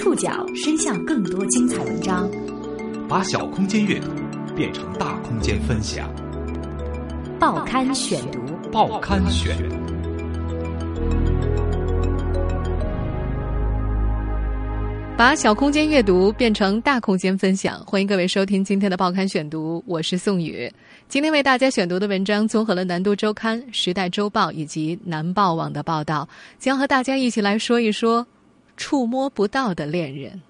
触角伸向更多精彩文章，把小空间阅读变成大空间分享。报刊选读，报刊选。把小空间阅读变成大空间分享，欢迎各位收听今天的报刊选读，我是宋宇。今天为大家选读的文章综合了《南都周刊》《时代周报》以及南报网的报道，将和大家一起来说一说触摸不到的恋人。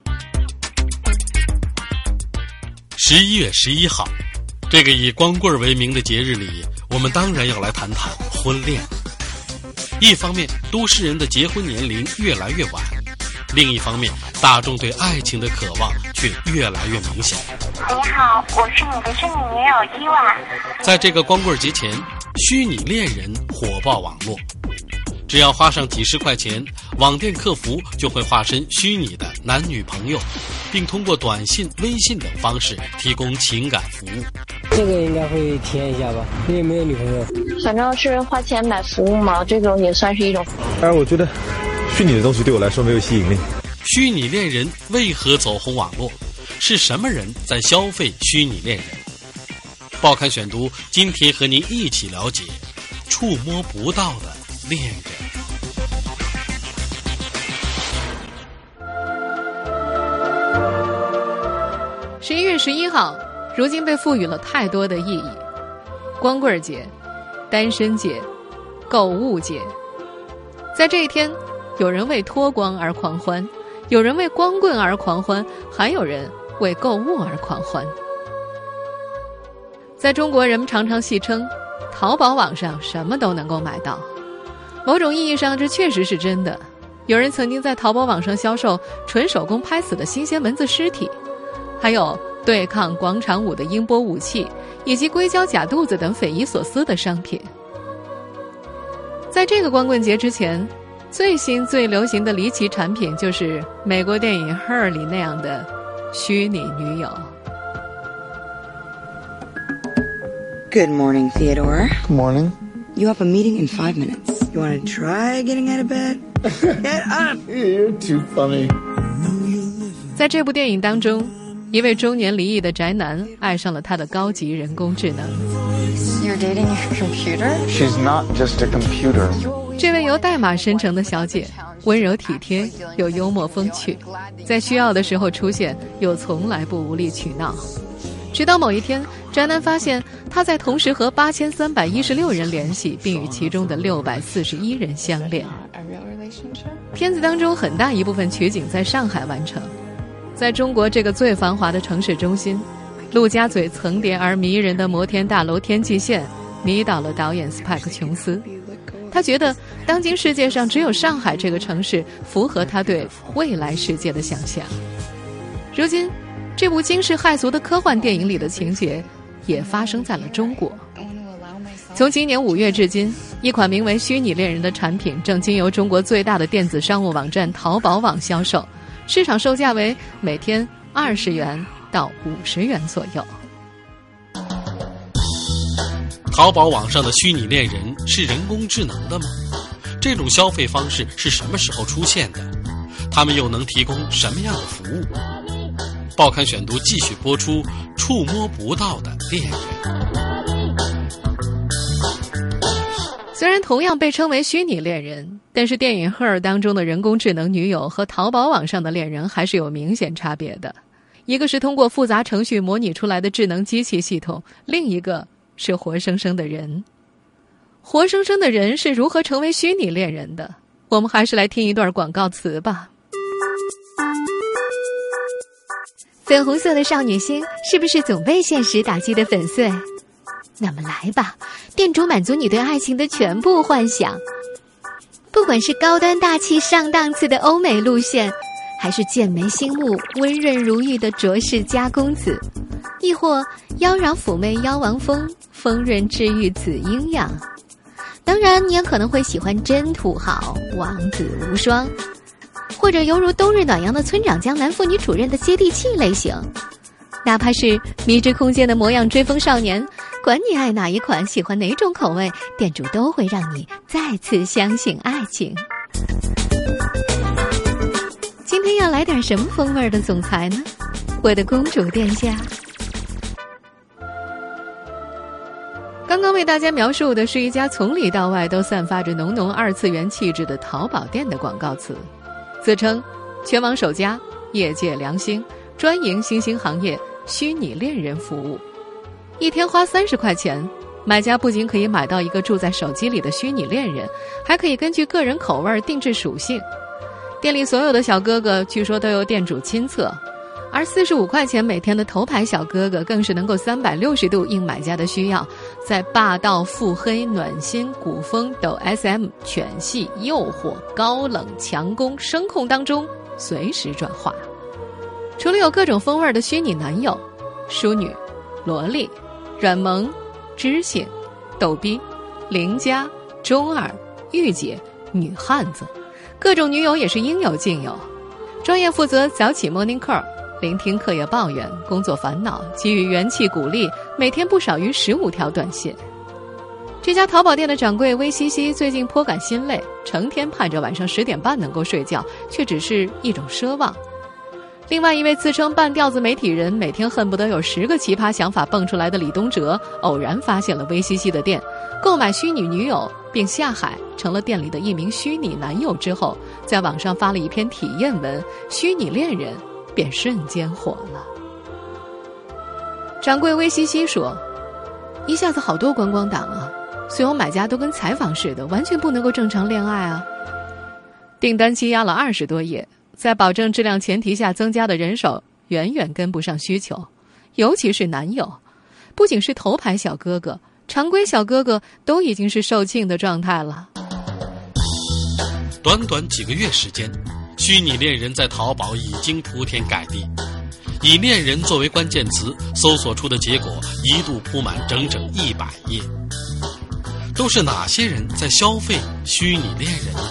十一月十一号，这个以光棍为名的节日里，我们当然要来谈谈婚恋。一方面，都市人的结婚年龄越来越晚。另一方面，大众对爱情的渴望却越来越明显。你好，我是你的虚拟女友伊娃。在这个光棍节前，虚拟恋人火爆网络。只要花上几十块钱，网店客服就会化身虚拟的男女朋友，并通过短信、微信等方式提供情感服务。这个应该会体验一下吧，你有没有女朋友。反正是花钱买服务嘛，这种也算是一种。但是，我觉得。虚拟的东西对我来说没有吸引力。虚拟恋人为何走红网络？是什么人在消费虚拟恋人？报刊选读今天和您一起了解触摸不到的恋人。十一月十一号，如今被赋予了太多的意义：光棍节、单身节、购物节。在这一天。有人为脱光而狂欢，有人为光棍而狂欢，还有人为购物而狂欢。在中国，人们常常戏称，淘宝网上什么都能够买到。某种意义上，这确实是真的。有人曾经在淘宝网上销售纯手工拍死的新鲜蚊子尸体，还有对抗广场舞的音波武器，以及硅胶假肚子等匪夷所思的商品。在这个光棍节之前。最新最流行的离奇产品就是美国电影《Her》里那样的虚拟女友。Good morning, Theodore. Good morning. You have a meeting in five minutes. You want to try getting out of bed? Get up! You're too funny. 在这部电影当中，一位中年离异的宅男爱上了他的高级人工智能。You're dating your computer? She's not just a computer. 这位由代码生成的小姐，温柔体贴又幽默风趣，在需要的时候出现，又从来不无理取闹。直到某一天，宅男发现她在同时和八千三百一十六人联系，并与其中的六百四十一人相恋。片子当中很大一部分取景在上海完成，在中国这个最繁华的城市中心，陆家嘴层叠而迷人的摩天大楼天际线，迷倒了导演斯派克琼斯。他觉得，当今世界上只有上海这个城市符合他对未来世界的想象。如今，这部惊世骇俗的科幻电影里的情节，也发生在了中国。从今年五月至今，一款名为“虚拟恋人”的产品正经由中国最大的电子商务网站淘宝网销售，市场售价为每天二十元到五十元左右。淘宝网上的虚拟恋人是人工智能的吗？这种消费方式是什么时候出现的？他们又能提供什么样的服务？报刊选读继续播出：触摸不到的恋人。虽然同样被称为虚拟恋人，但是电影《赫尔》当中的人工智能女友和淘宝网上的恋人还是有明显差别的。一个是通过复杂程序模拟出来的智能机器系统，另一个。是活生生的人，活生生的人是如何成为虚拟恋人的？我们还是来听一段广告词吧。粉红色的少女心是不是总被现实打击的粉碎？那么来吧，店主满足你对爱情的全部幻想。不管是高端大气上档次的欧美路线，还是剑眉星目、温润如玉的卓氏家公子，亦或妖娆妩媚妖王风。丰润治愈紫阴阳，当然你也可能会喜欢真土豪王子无双，或者犹如冬日暖阳的村长江南妇女主任的接地气类型，哪怕是迷之空间的模样追风少年，管你爱哪一款，喜欢哪种口味，店主都会让你再次相信爱情。今天要来点什么风味的总裁呢？我的公主殿下。刚刚为大家描述的是一家从里到外都散发着浓浓二次元气质的淘宝店的广告词，自称全网首家、业界良心、专营新兴行业虚拟恋人服务，一天花三十块钱。买家不仅可以买到一个住在手机里的虚拟恋人，还可以根据个人口味定制属性。店里所有的小哥哥据说都由店主亲测，而四十五块钱每天的头牌小哥哥更是能够三百六十度应买家的需要，在霸道、腹黑、暖心、古风、抖 SM、犬系、诱惑、高冷、强攻、声控当中随时转化。除了有各种风味的虚拟男友、淑女、萝莉、软萌。知性、逗逼、邻家、中二、御姐、女汉子，各种女友也是应有尽有。专业负责早起 morning call，聆听课业抱怨、工作烦恼，给予元气鼓励，每天不少于十五条短信。这家淘宝店的掌柜微西西最近颇感心累，成天盼着晚上十点半能够睡觉，却只是一种奢望。另外一位自称半吊子媒体人，每天恨不得有十个奇葩想法蹦出来的李东哲，偶然发现了微西西的店，购买虚拟女友，并下海成了店里的一名虚拟男友之后，在网上发了一篇体验文，虚拟恋人便瞬间火了。掌柜微西西说：“一下子好多观光党啊，所有买家都跟采访似的，完全不能够正常恋爱啊。”订单积压了二十多页。在保证质量前提下，增加的人手远远跟不上需求，尤其是男友，不仅是头牌小哥哥，常规小哥哥都已经是售罄的状态了。短短几个月时间，虚拟恋人在淘宝已经铺天盖地，以“恋人”作为关键词，搜索出的结果一度铺满整整一百页。都是哪些人在消费虚拟恋人呢？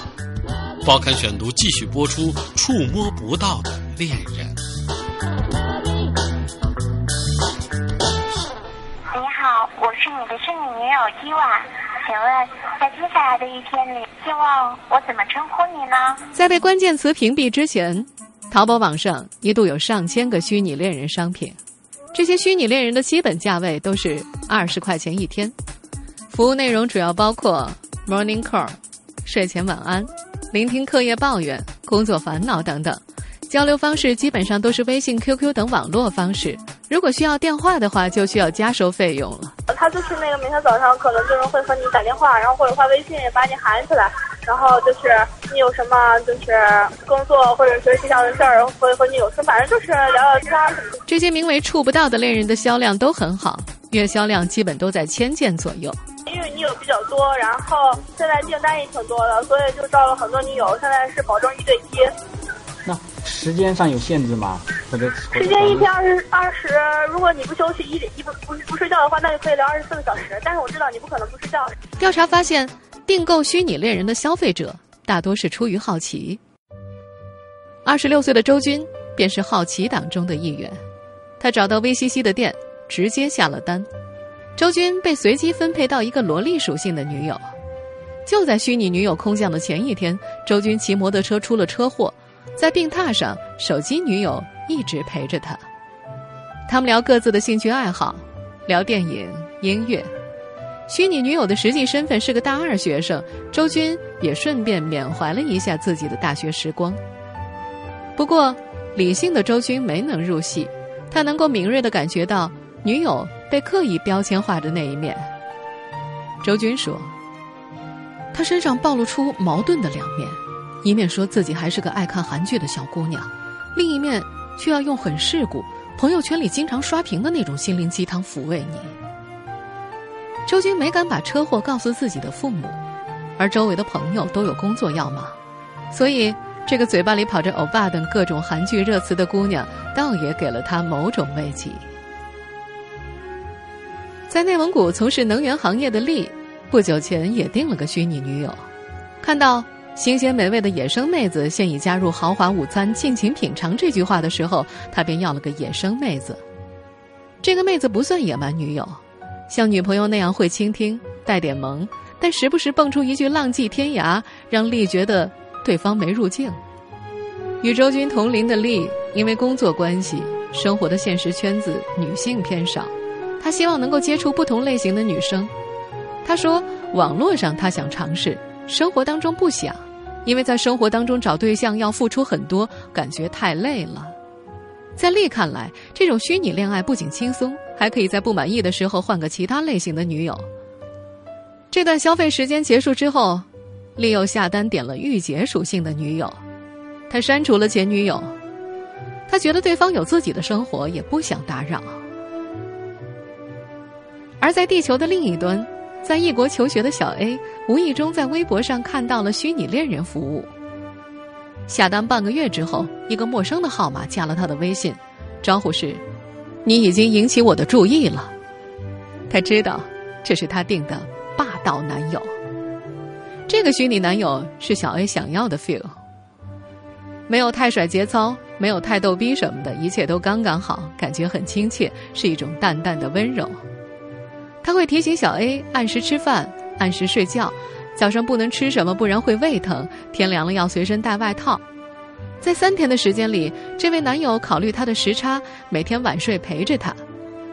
报刊选读继续播出：触摸不到的恋人。你好，我是你的虚拟女友伊娃，请问在接下来的一天里，希望我怎么称呼你呢？在被关键词屏蔽之前，淘宝网上一度有上千个虚拟恋人商品，这些虚拟恋人的基本价位都是二十块钱一天，服务内容主要包括 morning call、睡前晚安。聆听课业抱怨、工作烦恼等等，交流方式基本上都是微信、QQ 等网络方式。如果需要电话的话，就需要加收费用了。他就是那个每天早上可能就是会和你打电话，然后或者发微信把你喊起来，然后就是你有什么就是工作或者学习上的事儿，会和你有事，反正就是聊聊天什么的。这些名为“触不到”的恋人的销量都很好，月销量基本都在千件左右。因为你友比较多，然后现在订单也挺多的，所以就招了很多女友。现在是保证一对一。那时间上有限制吗？或者时间一天二十二十，如果你不休息一一不不不睡觉的话，那就可以聊二十四个小时。但是我知道你不可能不睡觉。调查发现，订购虚拟恋人的消费者大多是出于好奇。二十六岁的周军便是好奇党中的一员，他找到 VCC 的店，直接下了单。周军被随机分配到一个萝莉属性的女友，就在虚拟女友空降的前一天，周军骑摩托车出了车祸，在病榻上，手机女友一直陪着他。他们聊各自的兴趣爱好，聊电影、音乐。虚拟女友的实际身份是个大二学生，周军也顺便缅怀了一下自己的大学时光。不过，理性的周军没能入戏，他能够敏锐地感觉到女友。被刻意标签化的那一面，周军说：“他身上暴露出矛盾的两面，一面说自己还是个爱看韩剧的小姑娘，另一面却要用很世故、朋友圈里经常刷屏的那种心灵鸡汤抚慰你。”周军没敢把车祸告诉自己的父母，而周围的朋友都有工作要忙，所以这个嘴巴里跑着欧巴等各种韩剧热词的姑娘，倒也给了他某种慰藉。在内蒙古从事能源行业的丽，不久前也定了个虚拟女友。看到“新鲜美味的野生妹子现已加入豪华午餐，尽情品尝”这句话的时候，他便要了个野生妹子。这个妹子不算野蛮女友，像女朋友那样会倾听，带点萌，但时不时蹦出一句“浪迹天涯”，让丽觉得对方没入境。与周军同龄的丽，因为工作关系，生活的现实圈子女性偏少，她希望能够接触不同类型的女生。她说，网络上她想尝试，生活当中不想，因为在生活当中找对象要付出很多，感觉太累了。在丽看来，这种虚拟恋爱不仅轻松，还可以在不满意的时候换个其他类型的女友。这段消费时间结束之后，丽又下单点了御姐属性的女友，他删除了前女友，他觉得对方有自己的生活，也不想打扰。而在地球的另一端，在异国求学的小 A 无意中在微博上看到了虚拟恋人服务。下单半个月之后，一个陌生的号码加了他的微信，招呼是：“你已经引起我的注意了。”他知道这是他定的霸道男友。这个虚拟男友是小 A 想要的 feel，没有太甩节操，没有太逗逼什么的，一切都刚刚好，感觉很亲切，是一种淡淡的温柔。他会提醒小 A 按时吃饭，按时睡觉。早上不能吃什么，不然会胃疼。天凉了要随身带外套。在三天的时间里，这位男友考虑他的时差，每天晚睡陪着他，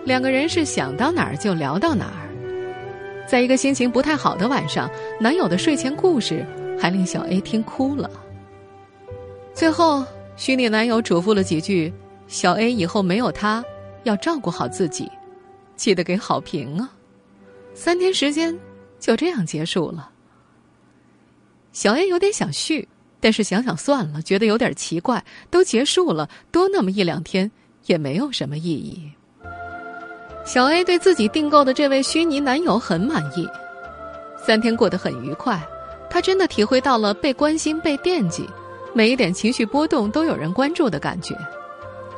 两个人是想到哪儿就聊到哪儿。在一个心情不太好的晚上，男友的睡前故事还令小 A 听哭了。最后，虚拟男友嘱咐了几句，小 A 以后没有他，要照顾好自己，记得给好评啊。三天时间就这样结束了。小 A 有点想续，但是想想算了，觉得有点奇怪。都结束了，多那么一两天也没有什么意义。小 A 对自己订购的这位虚拟男友很满意，三天过得很愉快。他真的体会到了被关心、被惦记，每一点情绪波动都有人关注的感觉。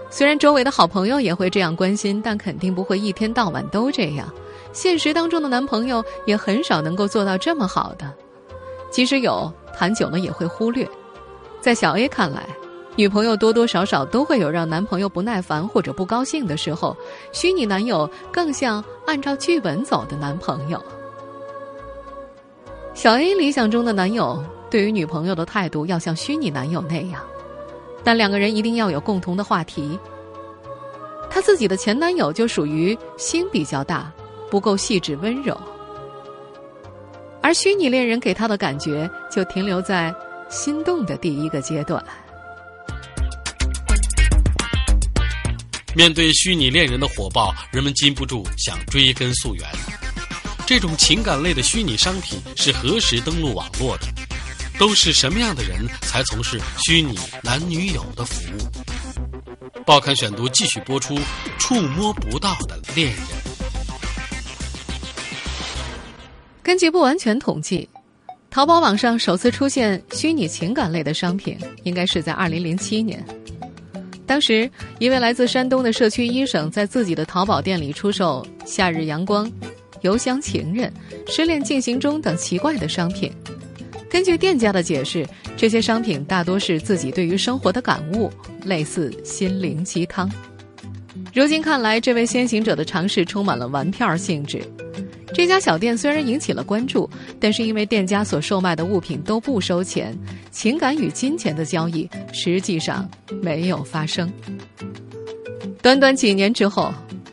虽然周围的好朋友也会这样关心，但肯定不会一天到晚都这样。现实当中的男朋友也很少能够做到这么好的。即使有，谈久了也会忽略。在小 A 看来，女朋友多多少少都会有让男朋友不耐烦或者不高兴的时候。虚拟男友更像按照剧本走的男朋友。小 A 理想中的男友对于女朋友的态度要像虚拟男友那样，但两个人一定要有共同的话题。她自己的前男友就属于心比较大，不够细致温柔。而虚拟恋人给他的感觉就停留在心动的第一个阶段。面对虚拟恋人的火爆，人们禁不住想追根溯源。这种情感类的虚拟商品是何时登陆网络的？都是什么样的人才从事虚拟男女友的服务？报刊选读继续播出：触摸不到的恋人。根据不完全统计，淘宝网上首次出现虚拟情感类的商品，应该是在二零零七年。当时，一位来自山东的社区医生在自己的淘宝店里出售“夏日阳光”“邮箱情人”“失恋进行中”等奇怪的商品。根据店家的解释，这些商品大多是自己对于生活的感悟，类似心灵鸡汤。如今看来，这位先行者的尝试充满了玩票性质。这家小店虽然引起了关注，但是因为店家所售卖的物品都不收钱，情感与金钱的交易实际上没有发生。短短几年之后，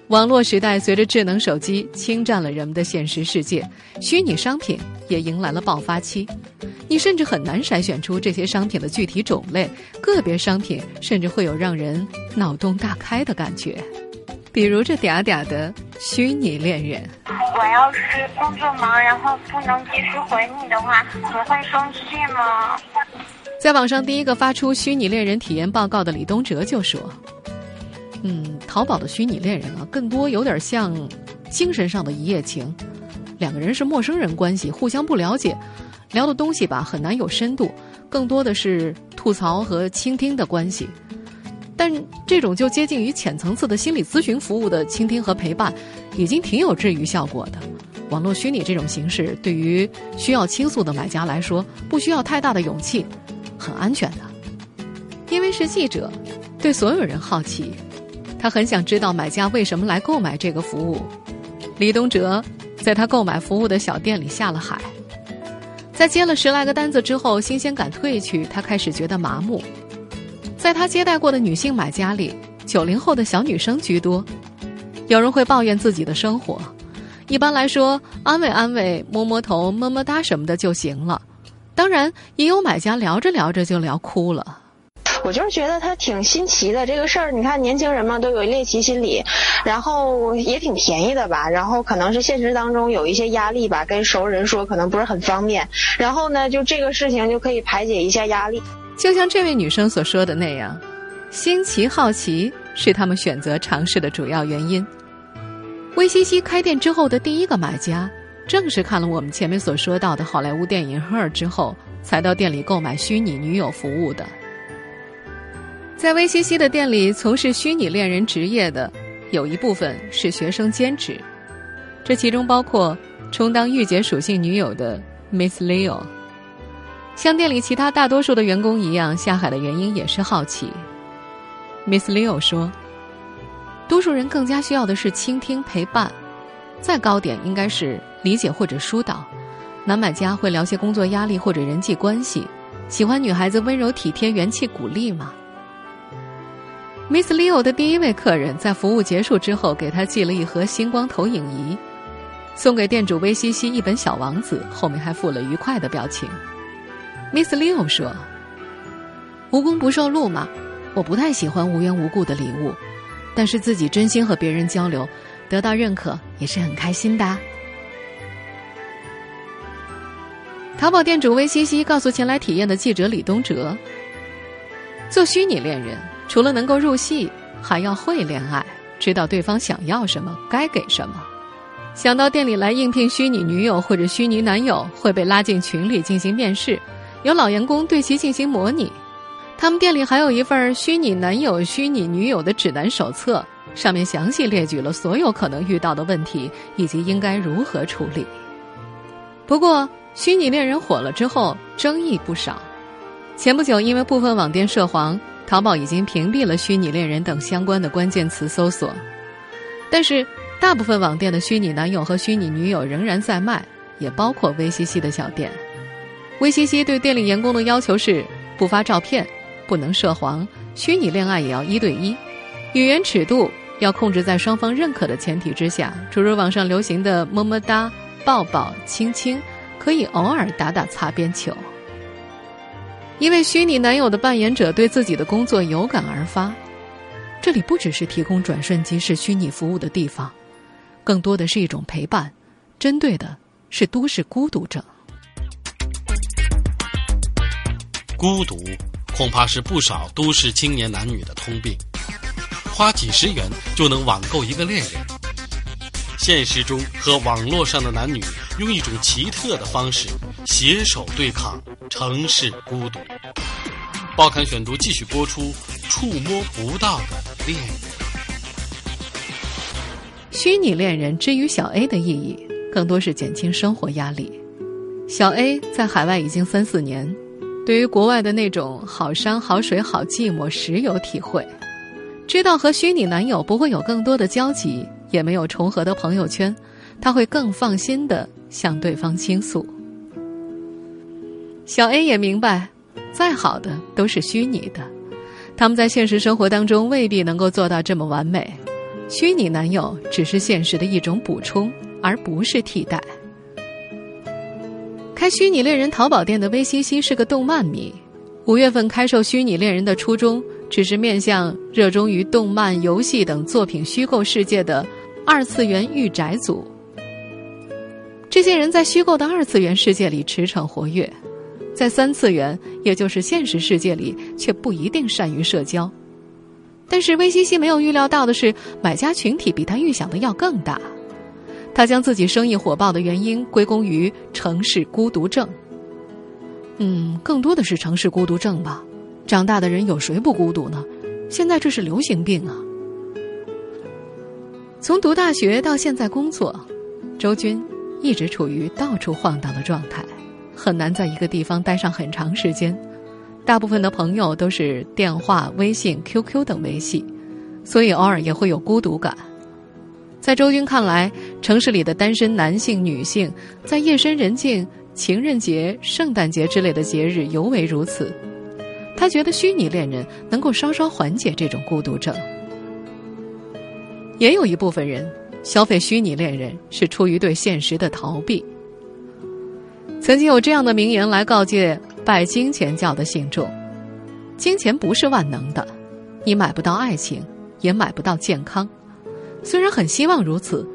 网络时代随着智能手机侵占了人们的现实世界，虚拟商品也迎来了爆发期。你甚至很难筛选出这些商品的具体种类，个别商品甚至会有让人脑洞大开的感觉，比如这嗲嗲的虚拟恋人。我要是工作忙，然后不能及时回你的话，你会生气吗？在网上第一个发出虚拟恋人体验报告的李东哲就说：“嗯，淘宝的虚拟恋人啊，更多有点像精神上的一夜情，两个人是陌生人关系，互相不了解，聊的东西吧很难有深度，更多的是吐槽和倾听的关系。”但这种就接近于浅层次的心理咨询服务的倾听和陪伴，已经挺有治愈效果的。网络虚拟这种形式，对于需要倾诉的买家来说，不需要太大的勇气，很安全的。因为是记者，对所有人好奇，他很想知道买家为什么来购买这个服务。李东哲在他购买服务的小店里下了海，在接了十来个单子之后，新鲜感褪去，他开始觉得麻木。在他接待过的女性买家里，九零后的小女生居多。有人会抱怨自己的生活，一般来说，安慰安慰、摸摸头、么么哒什么的就行了。当然，也有买家聊着聊着就聊哭了。我就是觉得他挺新奇的这个事儿，你看年轻人嘛都有猎奇心理，然后也挺便宜的吧，然后可能是现实当中有一些压力吧，跟熟人说可能不是很方便，然后呢就这个事情就可以排解一下压力。就像这位女生所说的那样，新奇好奇是他们选择尝试的主要原因。威西西开店之后的第一个买家，正是看了我们前面所说到的好莱坞电影《Her》之后，才到店里购买虚拟女友服务的。在威西西的店里从事虚拟恋人职业的，有一部分是学生兼职，这其中包括充当御姐属性女友的 Miss Leo。像店里其他大多数的员工一样，下海的原因也是好奇。Miss Leo 说：“多数人更加需要的是倾听陪伴，再高点应该是理解或者疏导。男买家会聊些工作压力或者人际关系，喜欢女孩子温柔体贴、元气鼓励吗？” Miss Leo 的第一位客人在服务结束之后，给他寄了一盒星光投影仪，送给店主威西西一本《小王子》，后面还附了愉快的表情。Miss Leo 说：“无功不受禄嘛，我不太喜欢无缘无故的礼物，但是自己真心和别人交流，得到认可也是很开心的。”淘宝店主威西西告诉前来体验的记者李东哲：“做虚拟恋人。”除了能够入戏，还要会恋爱，知道对方想要什么，该给什么。想到店里来应聘虚拟女友或者虚拟男友会被拉进群里进行面试，有老员工对其进行模拟。他们店里还有一份虚拟男友、虚拟女友的指南手册，上面详细列举了所有可能遇到的问题以及应该如何处理。不过，虚拟恋人火了之后，争议不少。前不久，因为部分网店涉黄。淘宝已经屏蔽了“虚拟恋人”等相关的关键词搜索，但是大部分网店的虚拟男友和虚拟女友仍然在卖，也包括威西西的小店。威西西对店里员工的要求是：不发照片，不能涉黄，虚拟恋爱也要一对一，语言尺度要控制在双方认可的前提之下，诸如网上流行的么么哒、抱抱、亲亲，可以偶尔打打擦边球。一位虚拟男友的扮演者对自己的工作有感而发，这里不只是提供转瞬即逝虚拟服务的地方，更多的是一种陪伴，针对的是都市孤独症。孤独恐怕是不少都市青年男女的通病，花几十元就能网购一个恋人。现实中和网络上的男女用一种奇特的方式携手对抗城市孤独。报刊选读继续播出：触摸不到的恋人。虚拟恋人之于小 A 的意义，更多是减轻生活压力。小 A 在海外已经三四年，对于国外的那种好山好水好寂寞时有体会，知道和虚拟男友不会有更多的交集。也没有重合的朋友圈，他会更放心的向对方倾诉。小 A 也明白，再好的都是虚拟的，他们在现实生活当中未必能够做到这么完美。虚拟男友只是现实的一种补充，而不是替代。开虚拟恋人淘宝店的威西西是个动漫迷，五月份开售虚拟恋人的初衷，只是面向热衷于动漫、游戏等作品虚构世界的。二次元御宅族，这些人在虚构的二次元世界里驰骋活跃，在三次元，也就是现实世界里，却不一定善于社交。但是威西西没有预料到的是，买家群体比他预想的要更大。他将自己生意火爆的原因归功于城市孤独症。嗯，更多的是城市孤独症吧。长大的人有谁不孤独呢？现在这是流行病啊。从读大学到现在工作，周军一直处于到处晃荡的状态，很难在一个地方待上很长时间。大部分的朋友都是电话、微信、QQ 等维系，所以偶尔也会有孤独感。在周军看来，城市里的单身男性、女性在夜深人静、情人节、圣诞节之类的节日尤为如此。他觉得虚拟恋人能够稍稍缓解这种孤独症。也有一部分人消费虚拟恋人是出于对现实的逃避。曾经有这样的名言来告诫拜金钱教的信众：金钱不是万能的，你买不到爱情，也买不到健康。虽然很希望如此，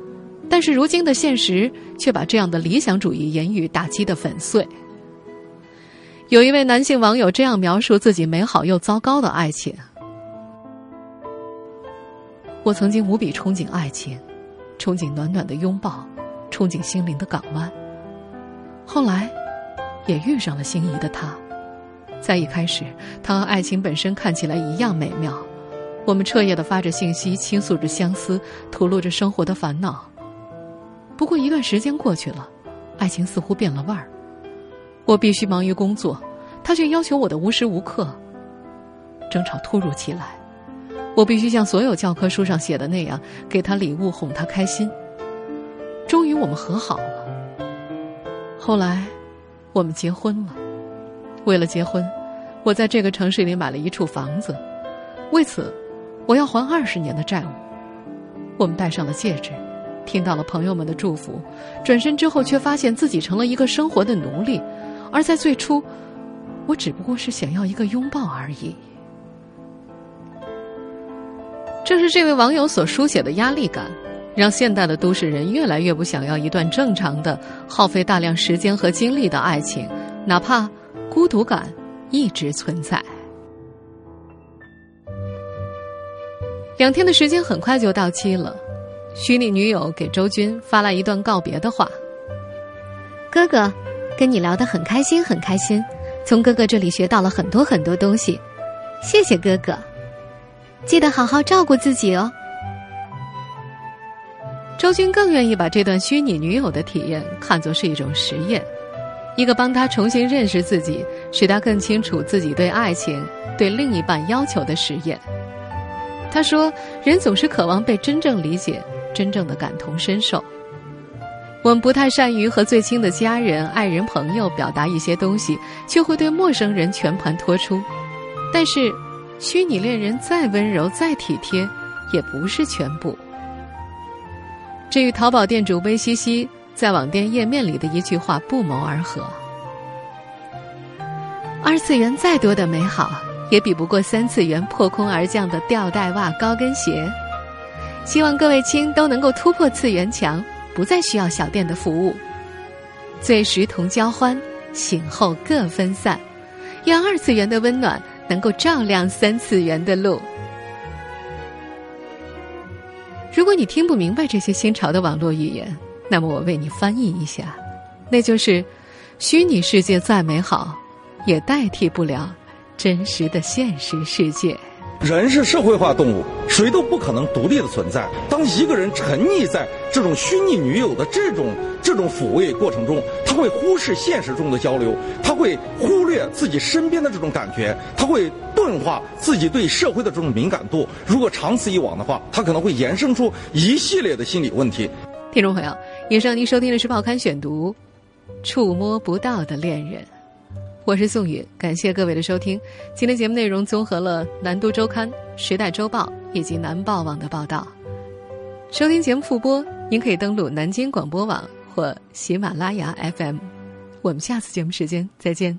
但是如今的现实却把这样的理想主义言语打击的粉碎。有一位男性网友这样描述自己美好又糟糕的爱情。我曾经无比憧憬爱情，憧憬暖暖的拥抱，憧憬心灵的港湾。后来，也遇上了心仪的他。在一开始，他和爱情本身看起来一样美妙。我们彻夜的发着信息，倾诉着相思，吐露着生活的烦恼。不过一段时间过去了，爱情似乎变了味儿。我必须忙于工作，他却要求我的无时无刻。争吵突如其来。我必须像所有教科书上写的那样，给他礼物哄他开心。终于，我们和好了。后来，我们结婚了。为了结婚，我在这个城市里买了一处房子。为此，我要还二十年的债务。我们戴上了戒指，听到了朋友们的祝福。转身之后，却发现自己成了一个生活的奴隶。而在最初，我只不过是想要一个拥抱而已。正是这位网友所书写的压力感，让现代的都市人越来越不想要一段正常的、耗费大量时间和精力的爱情，哪怕孤独感一直存在。两天的时间很快就到期了，虚拟女友给周军发来一段告别的话：“哥哥，跟你聊得很开心，很开心，从哥哥这里学到了很多很多东西，谢谢哥哥。”记得好好照顾自己哦。周军更愿意把这段虚拟女友的体验看作是一种实验，一个帮他重新认识自己，使他更清楚自己对爱情、对另一半要求的实验。他说：“人总是渴望被真正理解，真正的感同身受。我们不太善于和最亲的家人、爱人、朋友表达一些东西，却会对陌生人全盘托出。但是。”虚拟恋人再温柔再体贴，也不是全部。这与淘宝店主微西西在网店页面里的一句话不谋而合：“二次元再多的美好，也比不过三次元破空而降的吊带袜、高跟鞋。希望各位亲都能够突破次元墙，不再需要小店的服务。醉时同交欢，醒后各分散，让二次元的温暖。”能够照亮三次元的路。如果你听不明白这些新潮的网络语言，那么我为你翻译一下，那就是：虚拟世界再美好，也代替不了真实的现实世界。人是社会化动物，谁都不可能独立的存在。当一个人沉溺在这种虚拟女友的这种这种抚慰过程中，他会忽视现实中的交流，他会忽略自己身边的这种感觉，他会钝化自己对社会的这种敏感度。如果长此以往的话，他可能会衍生出一系列的心理问题。听众朋友，以上您收听的是《报刊选读》，触摸不到的恋人。我是宋宇，感谢各位的收听。今天节目内容综合了《南都周刊》《时代周报》以及南报网的报道。收听节目复播，您可以登录南京广播网或喜马拉雅 FM。我们下次节目时间再见。